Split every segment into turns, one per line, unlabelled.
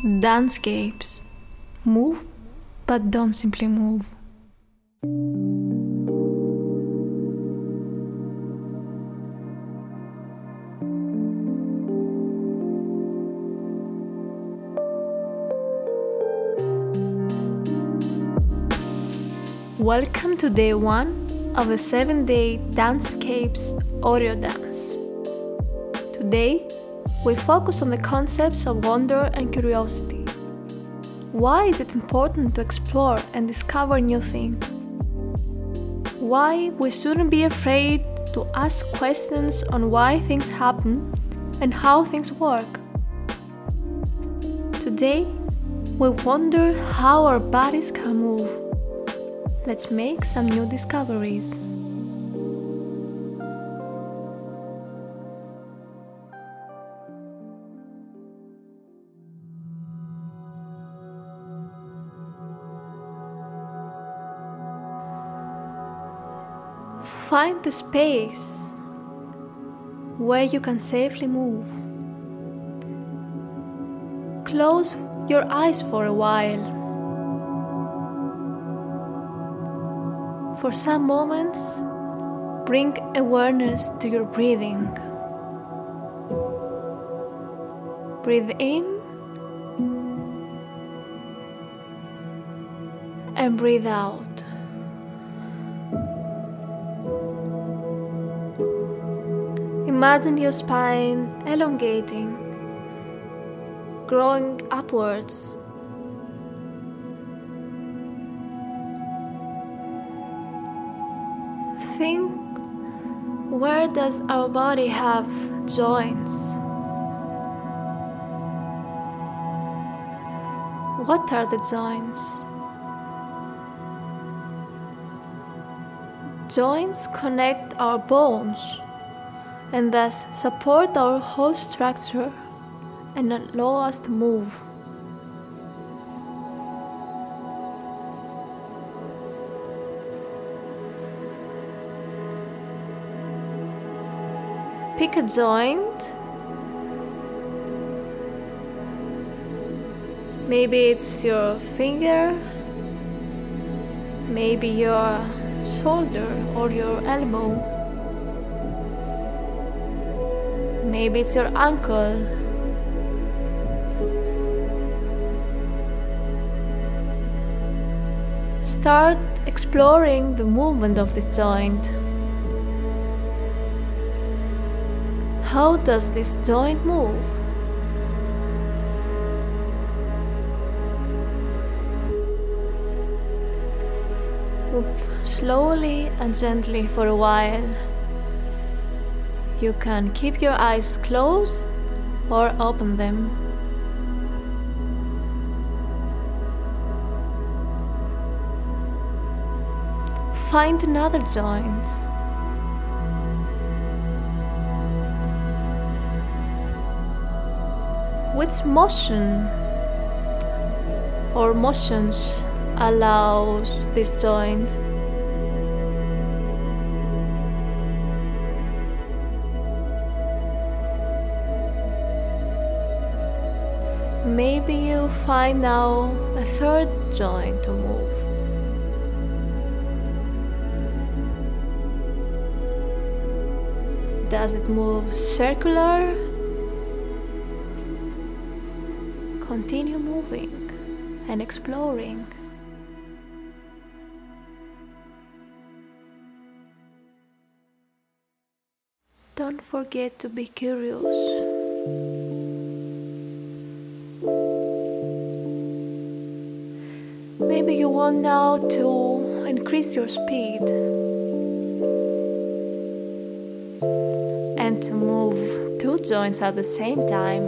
Dancecapes. Move, but don't simply move. Welcome to day one of the seven day Dancecapes audio dance. Today, we focus on the concepts of wonder and curiosity. Why is it important to explore and discover new things? Why we shouldn't be afraid to ask questions on why things happen and how things work. Today, we wonder how our bodies can move. Let's make some new discoveries. Find the space where you can safely move. Close your eyes for a while. For some moments, bring awareness to your breathing. Breathe in and breathe out. Imagine your spine elongating, growing upwards. Think where does our body have joints? What are the joints? Joints connect our bones and thus support our whole structure and allow us to move. Pick a joint. Maybe it's your finger, maybe your shoulder or your elbow. Maybe it's your uncle. Start exploring the movement of this joint. How does this joint move? Move slowly and gently for a while. You can keep your eyes closed or open them. Find another joint. Which motion or motions allows this joint? Maybe you find now a third joint to move. Does it move circular? Continue moving and exploring. Don't forget to be curious. Maybe you want now to increase your speed and to move two joints at the same time.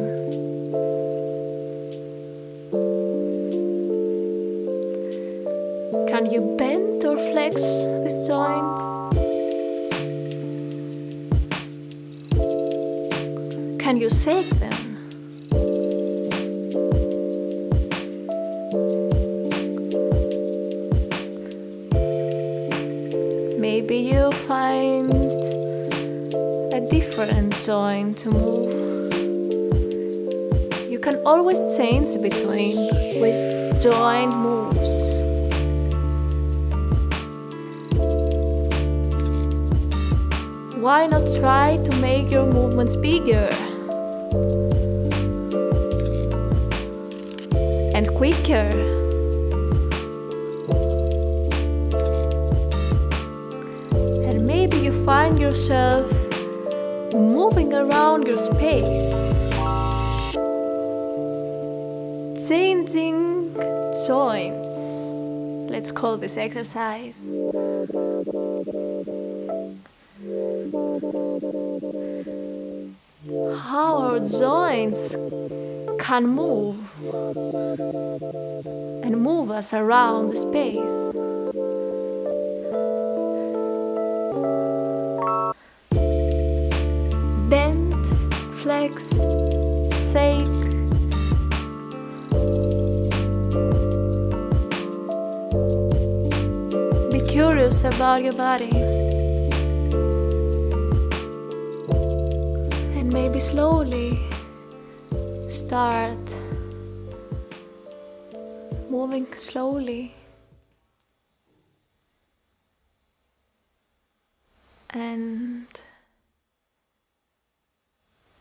Can you bend or flex these joints? Can you shake them? You find a different joint to move. You can always change between with joint moves. Why not try to make your movements bigger and quicker? Find yourself moving around your space, changing joints. Let's call this exercise. How our joints can move and move us around the space. Flex, shake. Be curious about your body. And maybe slowly start moving slowly. And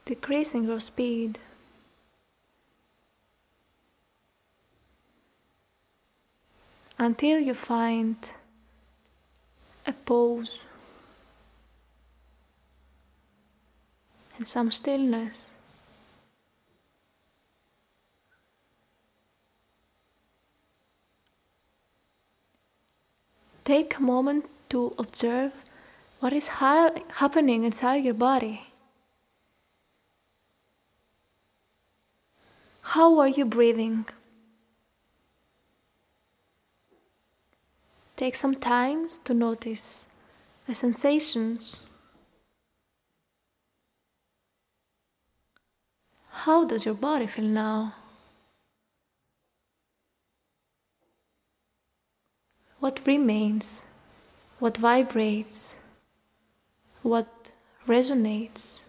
decreasing your speed. Until you find a pause and some stillness. Take a moment to observe what is ha- happening inside your body. How are you breathing? Take some time to notice the sensations. How does your body feel now? What remains? What vibrates? What resonates?